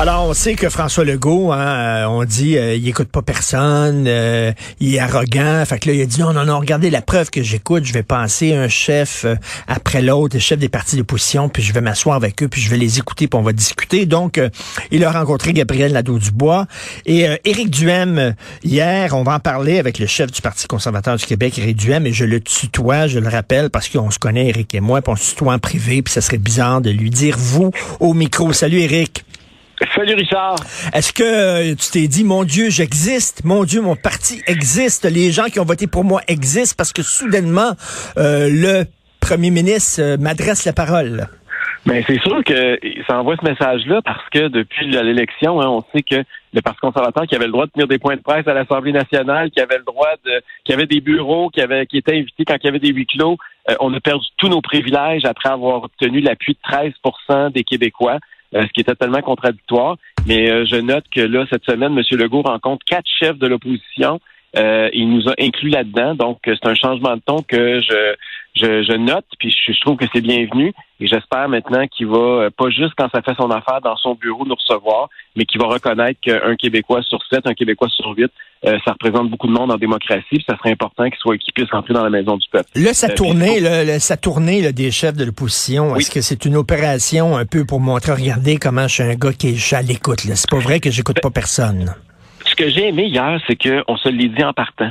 Alors, on sait que François Legault, hein, euh, on dit, euh, il écoute pas personne, euh, il est arrogant. Fait que là, il a dit, non, non, non, regardez la preuve que j'écoute, je vais passer un chef après l'autre, les chefs des partis d'opposition, puis je vais m'asseoir avec eux, puis je vais les écouter, puis on va discuter. Donc, il a rencontré Gabriel Nadeau-Dubois. Et Éric Duhem, hier, on va en parler avec le chef du Parti conservateur du Québec, Éric Duhem, et je le tutoie, je le rappelle, parce qu'on se connaît, Éric et moi, puis on se tutoie en privé, puis ça serait bizarre de lui dire vous au micro. Salut, Éric. Salut Richard. Est-ce que euh, tu t'es dit, mon Dieu, j'existe, mon Dieu, mon parti existe, les gens qui ont voté pour moi existent parce que soudainement, euh, le premier ministre euh, m'adresse la parole? Mais ben, c'est sûr que ça envoie ce message-là parce que depuis l'élection, hein, on sait que le Parti conservateur qui avait le droit de tenir des points de presse à l'Assemblée nationale, qui avait le droit de, qui avait des bureaux, qui avait, qui étaient invités quand il y avait des huis clos, on a perdu tous nos privilèges après avoir obtenu l'appui de 13% des Québécois. Euh, ce qui est totalement contradictoire. Mais euh, je note que là, cette semaine, M. Legault rencontre quatre chefs de l'opposition. Euh, il nous a inclus là-dedans. Donc, c'est un changement de ton que je, je, je note, puis je, je trouve que c'est bienvenu. Et j'espère maintenant qu'il va, euh, pas juste quand ça fait son affaire dans son bureau, nous recevoir, mais qu'il va reconnaître qu'un Québécois sur sept, un Québécois sur huit, euh, ça représente beaucoup de monde en démocratie, puis ça serait important qu'il soit qu'il puisse entrer dans la maison du peuple. Là, sa euh, tournée, sa tournée des chefs de l'opposition, est-ce que c'est une opération un peu pour montrer, regardez comment je suis un gars qui est à l'écoute. C'est pas vrai que j'écoute pas personne. Ce que j'ai aimé hier, c'est qu'on se l'est dit en partant.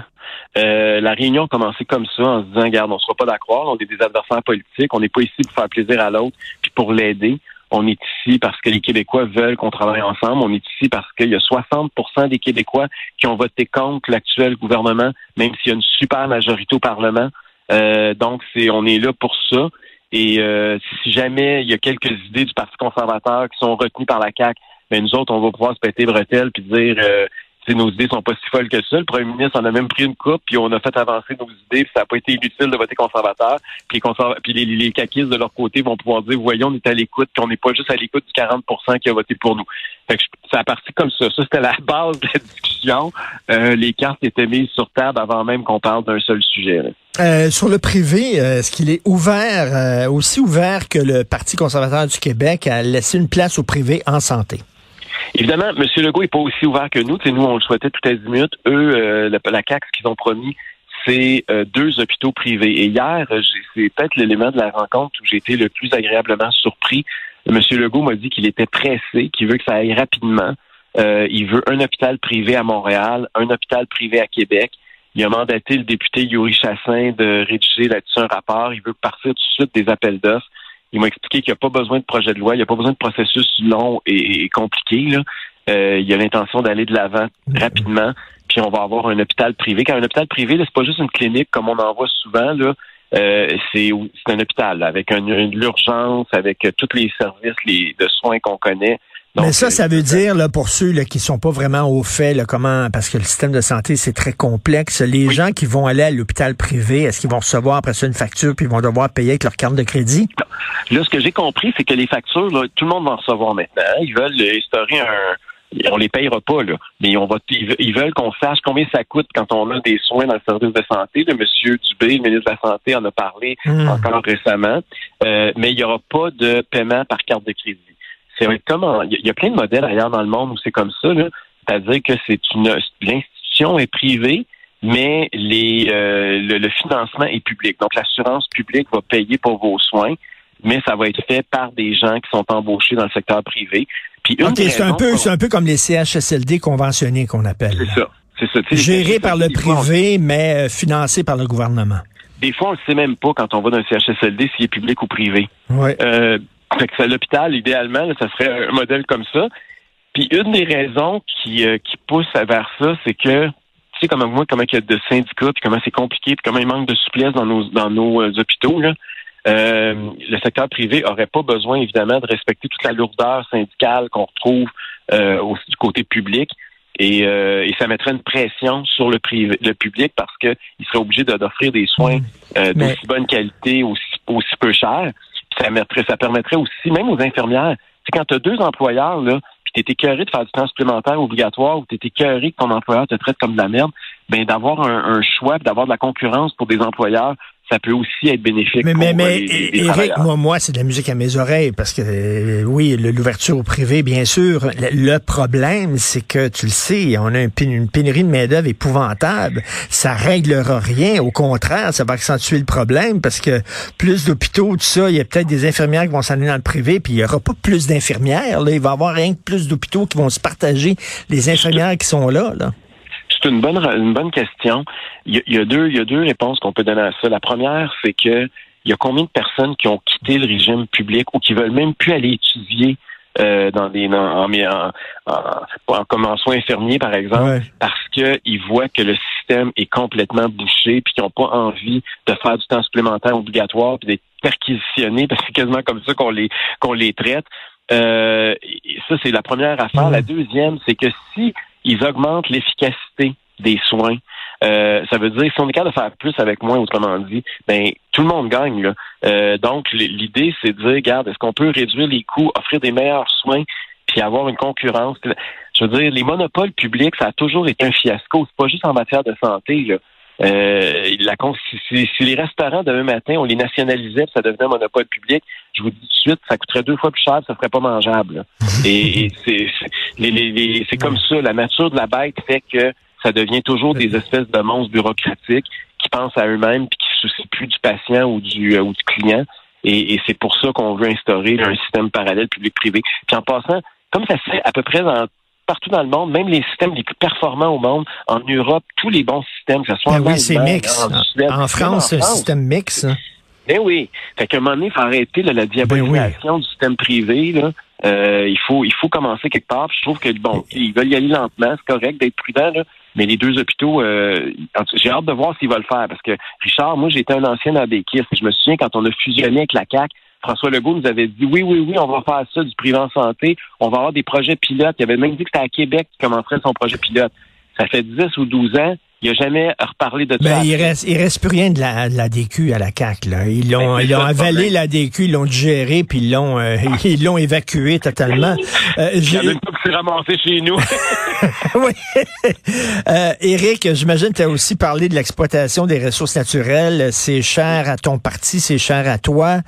Euh, la réunion a commencé comme ça, en se disant, regarde, on ne sera pas d'accord, on est des adversaires politiques, on n'est pas ici pour faire plaisir à l'autre, puis pour l'aider. On est ici parce que les Québécois veulent qu'on travaille ensemble. On est ici parce qu'il y a 60% des Québécois qui ont voté contre l'actuel gouvernement, même s'il y a une super majorité au Parlement. Euh, donc, c'est on est là pour ça. Et euh, si jamais il y a quelques idées du Parti conservateur qui sont retenues par la CAQ, ben, nous autres, on va pouvoir se péter bretelles puis dire nos idées sont pas si folles que ça. Le premier ministre en a même pris une coupe, puis on a fait avancer nos idées, puis ça n'a pas été inutile de voter conservateur. Puis, puis les, les caquistes de leur côté vont pouvoir dire, voyons, on est à l'écoute, puis on n'est pas juste à l'écoute du 40% qui a voté pour nous. Fait que ça a parti comme ça. Ça, c'était la base de la discussion. Euh, les cartes étaient mises sur table avant même qu'on parle d'un seul sujet. Euh, sur le privé, euh, est-ce qu'il est ouvert, aussi ouvert que le Parti conservateur du Québec à laisser une place au privé en santé? Évidemment, M. Legault n'est pas aussi ouvert que nous. T'sais, nous, on le souhaitait tout à minutes. Eux, euh, la, la ce qu'ils ont promis, c'est euh, deux hôpitaux privés. Et hier, c'est peut-être l'élément de la rencontre où j'ai été le plus agréablement surpris. M. Legault m'a dit qu'il était pressé, qu'il veut que ça aille rapidement. Euh, il veut un hôpital privé à Montréal, un hôpital privé à Québec. Il a mandaté le député Yuri Chassin de rédiger là-dessus un rapport. Il veut partir tout de suite des appels d'offres. Il m'a expliqué qu'il n'y a pas besoin de projet de loi, il n'y a pas besoin de processus long et, compliqué. Là. Euh, il a l'intention d'aller de l'avant rapidement, puis on va avoir un hôpital privé. Car un hôpital privé, c'est pas juste une clinique comme on en voit souvent. Là. Euh, c'est un hôpital avec une, urgence, avec tous les services les, de soins qu'on connaît. Mais ça, ça veut dire, là, pour ceux là, qui sont pas vraiment au fait, là, comment, parce que le système de santé, c'est très complexe. Les gens qui vont aller à l'hôpital privé, est-ce qu'ils vont recevoir après ça une facture puis ils vont devoir payer avec leur carte de crédit? Là, ce que j'ai compris, c'est que les factures, tout le monde va en recevoir maintenant. Ils veulent instaurer un, on les payera pas, là. Mais on va, ils veulent qu'on sache combien ça coûte quand on a des soins dans le service de santé. Le monsieur Dubé, le ministre de la Santé, en a parlé hmm. encore récemment. Euh, mais il n'y aura pas de paiement par carte de crédit c'est comme il y a plein de modèles ailleurs dans le monde où c'est comme ça. C'est-à-dire que c'est une l'institution est privée, mais les euh, le, financement est public. Donc l'assurance publique va payer pour vos soins, mais ça va être fait par des gens qui sont embauchés dans le secteur privé. Puis c'est un peu c'est un peu comme les CHSLD conventionnés qu'on appelle. C'est ça. C'est ça. Géré par le privé, mais euh, financé par le gouvernement. Des fois, on ne sait même pas quand on va dans un CHSLD s'il est public ou privé. Ouais. Euh, fait que l'hôpital, idéalement, ça serait un modèle comme ça. Puis une des raisons qui, euh, qui pousse vers ça, c'est que tu sais comment moi, comment il y a de syndicats, puis comment c'est compliqué, puis comment il manque de souplesse dans nos dans nos euh, hôpitaux. Là. Euh, le secteur privé aurait pas besoin, évidemment, de respecter toute la lourdeur syndicale qu'on retrouve euh, du côté public. Et, et, ça mettrait une pression sur le privé, le public parce qu'il serait obligé d'offrir des soins mmh. d'aussi bonne qualité, aussi, aussi peu cher ça, permettrait, aussi, même aux infirmières, c'est quand tu as deux employeurs, là, puis tu écœuré de faire du temps supplémentaire obligatoire ou tu écœuré que ton employeur te traite comme de la merde, ben d'avoir un, un choix, d'avoir de la concurrence pour des employeurs ça peut aussi être bénéfique. Mais, mais, mais Eric, moi, moi, c'est de la musique à mes oreilles parce que euh, oui, l'ouverture au privé, bien sûr. Le, problème, c'est que tu le sais, on a une, pénurie de main-d'œuvre épouvantable. Ça réglera rien. Au contraire, ça va accentuer le problème parce que plus d'hôpitaux, tout ça, il y a peut-être des infirmières qui vont s'en aller dans le privé, puis il y aura pas plus d'infirmières. Là, il va y avoir rien que plus d'hôpitaux qui vont se partager les infirmières qui sont là. là. C'est une bonne, une bonne question. Il y, a, deux, il y a deux réponses qu'on peut donner à ça. La première, c'est que il y a combien de personnes qui ont quitté le régime public ou qui veulent même plus aller étudier euh, dans des en, en, en, comme en soins infirmiers par exemple parce qu'ils voient que le système est complètement bouché puis qu'ils n'ont pas envie de faire du temps supplémentaire obligatoire puis d'être perquisitionnés parce que c'est quasiment comme ça qu'on les qu'on les traite. Euh, ça c'est la première affaire. La deuxième c'est que si ils augmentent l'efficacité des soins. Euh, ça veut dire si on est capable de faire plus avec moins, autrement dit, ben tout le monde gagne. Là. Euh, donc l'idée, c'est de dire, regarde, est-ce qu'on peut réduire les coûts, offrir des meilleurs soins, puis avoir une concurrence? Je veux dire, les monopoles publics, ça a toujours été un fiasco. C'est pas juste en matière de santé. Là. Euh, la, si, les restaurants demain matin, on les nationalisait, ça devenait un monopole public, je vous dis tout de suite, ça coûterait deux fois plus cher, ça serait pas mangeable. et, c'est c'est comme ça, la nature de la bête fait que ça devient toujours des espèces de monstres bureaucratiques qui pensent à eux-mêmes puis qui se soucient plus du patient ou du, euh, ou du client. Et, et c'est pour ça qu'on veut instaurer un système parallèle public-privé. Puis en passant, comme ça se fait à peu près dans partout dans le monde, même les systèmes les plus performants au monde, en Europe, tous les bons systèmes, que ce soit ben en oui, c'est mix. En, France, c'est un système mix. Ben oui. Fait qu'à un moment donné, il faut arrêter la ben diabolisation du système privé. Là. Euh, il faut il faut commencer quelque part. je trouve que bon, ils veulent y aller lentement, c'est correct d'être prudent, là, mais les deux hôpitaux, euh, j'ai hâte de voir s'ils vont le faire. Parce que Richard, moi j'étais un ancien ABKIS. Je me souviens quand on a fusionné avec la CAC, François Legault nous avait dit oui, oui, oui, on va faire ça, du privé en santé, on va avoir des projets pilotes. Il avait même dit que c'était à Québec qui commencerait son projet pilote. Ça fait 10 ou 12 ans, il n'a jamais reparlé de ben, il reste, il reste plus rien de la, de la DQ à la CAC. Là. Ils l'ont, ben, ils ont avalé la DQ, ils l'ont digéré, puis ils l'ont, euh, ils l'ont évacué totalement. Euh, il y a même pas s'est ramassé chez nous. oui. Euh, Éric, j'imagine que tu as aussi parlé de l'exploitation des ressources naturelles. C'est cher à ton parti, c'est cher à toi.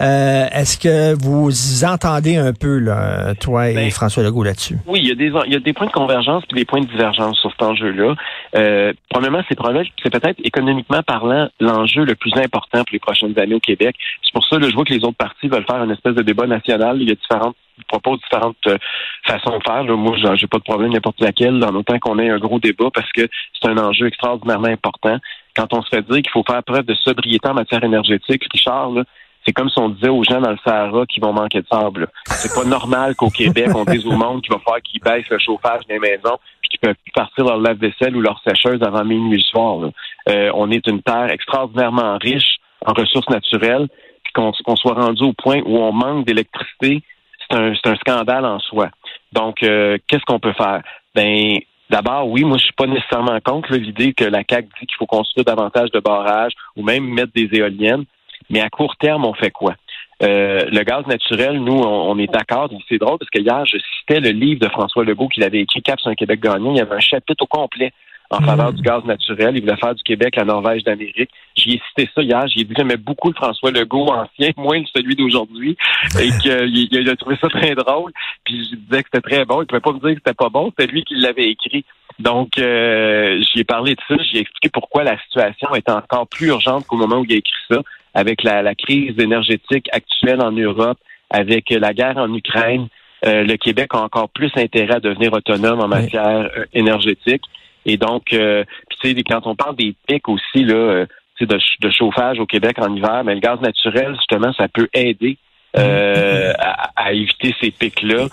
Euh, est-ce que vous entendez un peu, là, toi et ben, François Legault là-dessus? Oui, il y, a des, il y a des points de convergence puis des points de divergence sur cet enjeu-là. Euh, Premièrement, c'est peut-être économiquement parlant l'enjeu le plus important pour les prochaines années au Québec. C'est pour ça que je vois que les autres partis veulent faire une espèce de débat national. Il y a différentes ils proposent différentes euh, façons de faire. Là. Moi, j'ai pas de problème n'importe laquelle, en autant qu'on ait un gros débat, parce que c'est un enjeu extraordinairement important. Quand on se fait dire qu'il faut faire preuve de sobriété en matière énergétique, Richard, là, c'est comme si on disait aux gens dans le Sahara qui vont manquer de sable. C'est pas normal qu'au Québec, on dise au monde qu'il va falloir qu'ils baissent le chauffage des maisons puis qu'ils peuvent partir leur lave-vaisselle ou leur sécheuse avant minuit le soir. Euh, on est une terre extraordinairement riche en ressources naturelles, puis qu'on soit rendu au point où on manque d'électricité, c'est un, un, scandale en soi. Donc, euh, qu'est-ce qu'on peut faire? Ben, D'abord, oui, moi, je suis pas nécessairement contre l'idée que la CAC dit qu'il faut construire davantage de barrages ou même mettre des éoliennes. Mais à court terme, on fait quoi? Euh, le gaz naturel, nous, on, est d'accord. C'est drôle parce que hier, je citais le livre de François Legault qu'il avait écrit, Cap sur un Québec gagnant. Il y avait un chapitre au complet en faveur mm. du gaz naturel. Il voulait faire du Québec la Norvège d'Amérique. J'y ai cité ça hier. J'ai dit j'aimais beaucoup le François Legault ancien, moins celui d'aujourd'hui, et qu'il a trouvé ça très drôle. Puis je disais que c'était très bon. Il pouvait pas me dire que c'était pas bon. C'était lui qui l'avait écrit. Donc, euh, j'y ai parlé de ça. J'ai expliqué pourquoi la situation est encore plus urgente qu'au moment où il a écrit ça avec la, crise énergétique actuelle en Europe, avec la guerre en Ukraine, euh, le Québec a encore plus intérêt à devenir autonome en matière euh, énergétique. Et donc, euh, tu sais, quand on parle des pics aussi là, de, de chauffage au Québec en hiver, mais le gaz naturel, justement, ça peut aider à, à, éviter ces pics-là.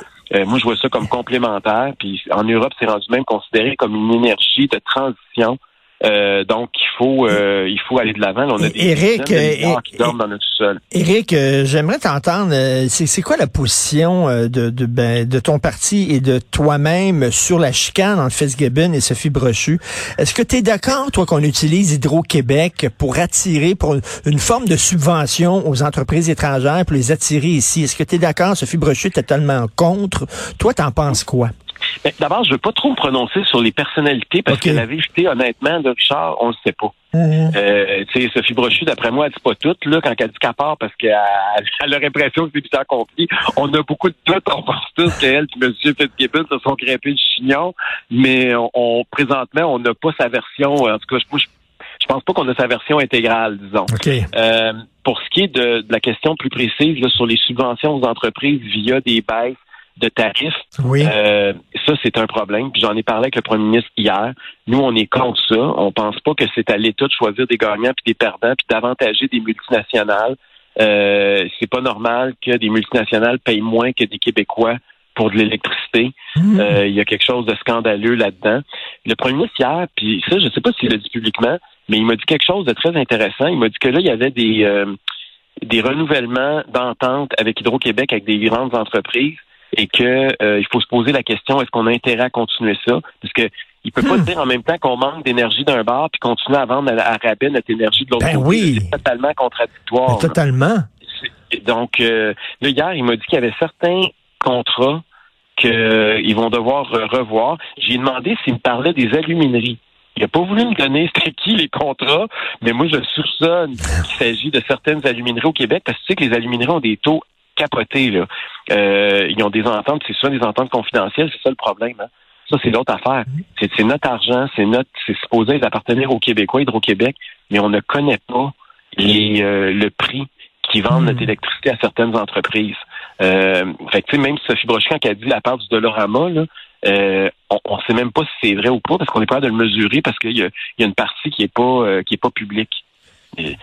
moi, je vois ça comme complémentaire. Puis en Europe, c'est rendu même considéré comme une énergie de transition euh, donc il faut euh, il faut aller de l'avant. On a des Éric, qui dorment dans notre sol. Éric, euh, j'aimerais t'entendre. c'est quoi la position de de, ben, de ton parti et de toi-même sur la chicane entre Fitzgibbon et Sophie Brochu? Est-ce que tu es d'accord, toi, qu'on utilise Hydro-Québec pour attirer pour une, forme de subvention aux entreprises étrangères pour les attirer ici? Est-ce que tu es d'accord, Sophie Brochu est totalement contre? Toi, t'en penses quoi? Ben, D'abord, je veux pas trop me prononcer sur les personnalités parce que la vérité, honnêtement, de Richard, on le sait pas. Mhm. Euh, tu sais, Sophie Brochu, d'après moi, elle dit pas tout, là, quand elle dit qu'elle part parce qu'elle elle a l'impression que c'est bien accompli. On a beaucoup de doutes, on pense tous qu'elle et M. Fitzgibbon se sont grimpés du chignon, mais on, on- présentement, on n'a pas sa version, en tout cas, je, je, je pense pas qu'on a sa version intégrale, disons. OK. Euh, pour ce qui est de, de la question plus précise là, sur les subventions aux entreprises via des baisses de tarifs, Oui. euh, ça, c'est un problème. Puis j'en ai parlé avec le premier ministre hier. Nous, on est contre ça. On pense pas que c'est à l'État de choisir des gagnants puis des perdants puis d'avantager des multinationales. Euh, c'est pas normal que des multinationales payent moins que des Québécois pour de l'électricité. Mhm. Euh, Il y a quelque chose de scandaleux là-dedans. Le premier ministre hier, puis ça, je sais pas s'il l'a dit publiquement, mais il m'a dit quelque chose de très intéressant. Il m'a dit que là, il y avait des euh, des renouvellements d'entente avec Hydro-Québec, avec des grandes entreprises, et que euh, il faut se poser la question est-ce qu'on a intérêt à continuer ça? Parce que il peut pas Hmm. dire en même temps qu'on manque d'énergie d'un bar puis continuer à vendre à, à rabais notre énergie de l'autre Ben côté. oui. C'est totalement contradictoire. Ben, totalement. Donc, euh, là, hier, il m'a dit qu'il y avait certains contrats qu'ils vont devoir revoir. J'ai demandé s'il me parlait des alumineries. Il n'a pas voulu me donner c'était qui les contrats, mais moi, je soupçonne qu'il s'agit de certaines alumineries au Québec, parce que tu sais que les alumineries ont des taux capotés. Là. Euh, ils ont des ententes, c'est souvent des ententes confidentielles, c'est ça le problème. hein. Ça, c'est l'autre affaire. C'est c'est notre argent, c'est notre, c'est supposé appartenir aux Québécois, Hydro-Québec, mais on ne connaît pas les, euh, le prix qui vendent Hmm. notre électricité à certaines entreprises. Euh, fait que, tu sais, même Sophie Brochkan qui a dit la part du Dolorama, là, euh, on ne sait même pas si c'est vrai ou pas parce qu'on n'est pas de le mesurer parce qu'il y y a une partie qui est pas euh, qui est pas publique. Et-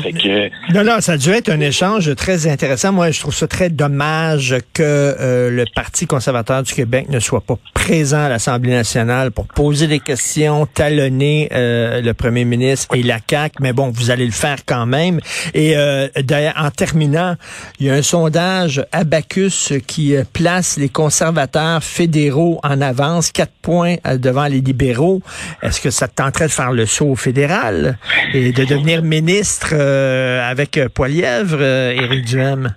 fait que Non, non, ça a dû être un échange très intéressant. Moi, je trouve ça très dommage que euh, le Parti conservateur du Québec ne soit pas présent à l'Assemblée nationale pour poser des questions, talonner euh, le premier ministre et la CAQ. Mais bon, vous allez le faire quand même. Et euh, d'ailleurs, en terminant, il y a un sondage Abacus qui place les conservateurs fédéraux en avance, quatre points devant les libéraux. Est-ce que ça te tenterait de faire le saut au fédéral et de devenir ministre euh, avec euh, Poilièvre, euh, Éric Duhem?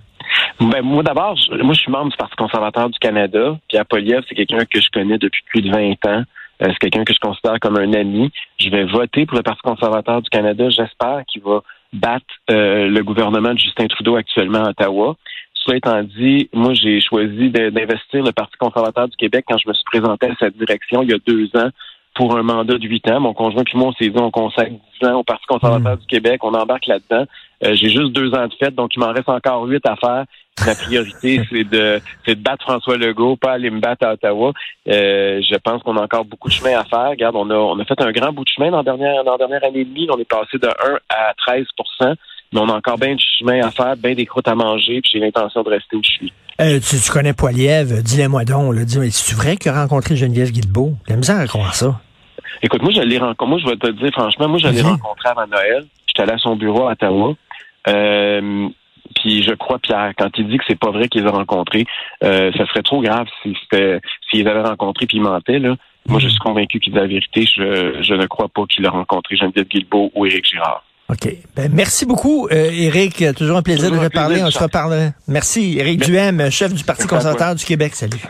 Ben, moi, d'abord, moi, je suis membre du Parti conservateur du Canada. Pierre Poliev, c'est quelqu'un que je connais depuis plus de 20 ans. C'est quelqu'un que je considère comme un ami. Je vais voter pour le Parti conservateur du Canada. J'espère qu'il va battre le gouvernement de Justin Trudeau actuellement à Ottawa. Cela étant dit, moi, j'ai choisi d'investir le Parti conservateur du Québec quand je me suis présenté à cette direction il y a deux ans pour un mandat de huit ans. Mon conjoint puis moi, on s'est dit, on consacre dix ans au Parti conservateur du Québec. On embarque là-dedans. Euh, j'ai juste deux ans de fête, donc il m'en reste encore huit à faire. Ma priorité, c'est de, c'est de battre François Legault, pas aller me battre à Ottawa. Euh, je pense qu'on a encore beaucoup de chemin à faire. Regarde, on a, on a fait un grand bout de chemin dans la dernière, dans la dernière année et demie. On est passé de 1 à 13 mais on a encore bien du chemin à faire, bien des croûtes à manger, puis j'ai l'intention de rester où je suis. Euh, tu, tu connais Poilièvre, dis-le-moi donc. Dis c'est vrai qu'il a rencontré Geneviève Guilbeault? La misère à croire ça. Écoute, moi, je l'ai rencontré. Moi, je vais te dire franchement, moi, je l'ai rencontré avant Noël. J'étais allé à son bureau à Ottawa. Euh, puis je crois, Pierre, quand il dit que c'est pas vrai qu'il les a rencontrés, euh, ça serait trop grave si c'était s'il les avait rencontrés puis là. Moi, je suis convaincu qu'il dit la vérité. Je, je ne crois pas qu'il a rencontré Geneviève Guilbeault ou Éric Girard. OK. Ben, merci beaucoup, euh, Éric. Toujours un plaisir Toujours de te parler. On se reparlera. Merci. Éric. Duhem, chef du Parti conservateur du Québec. Salut.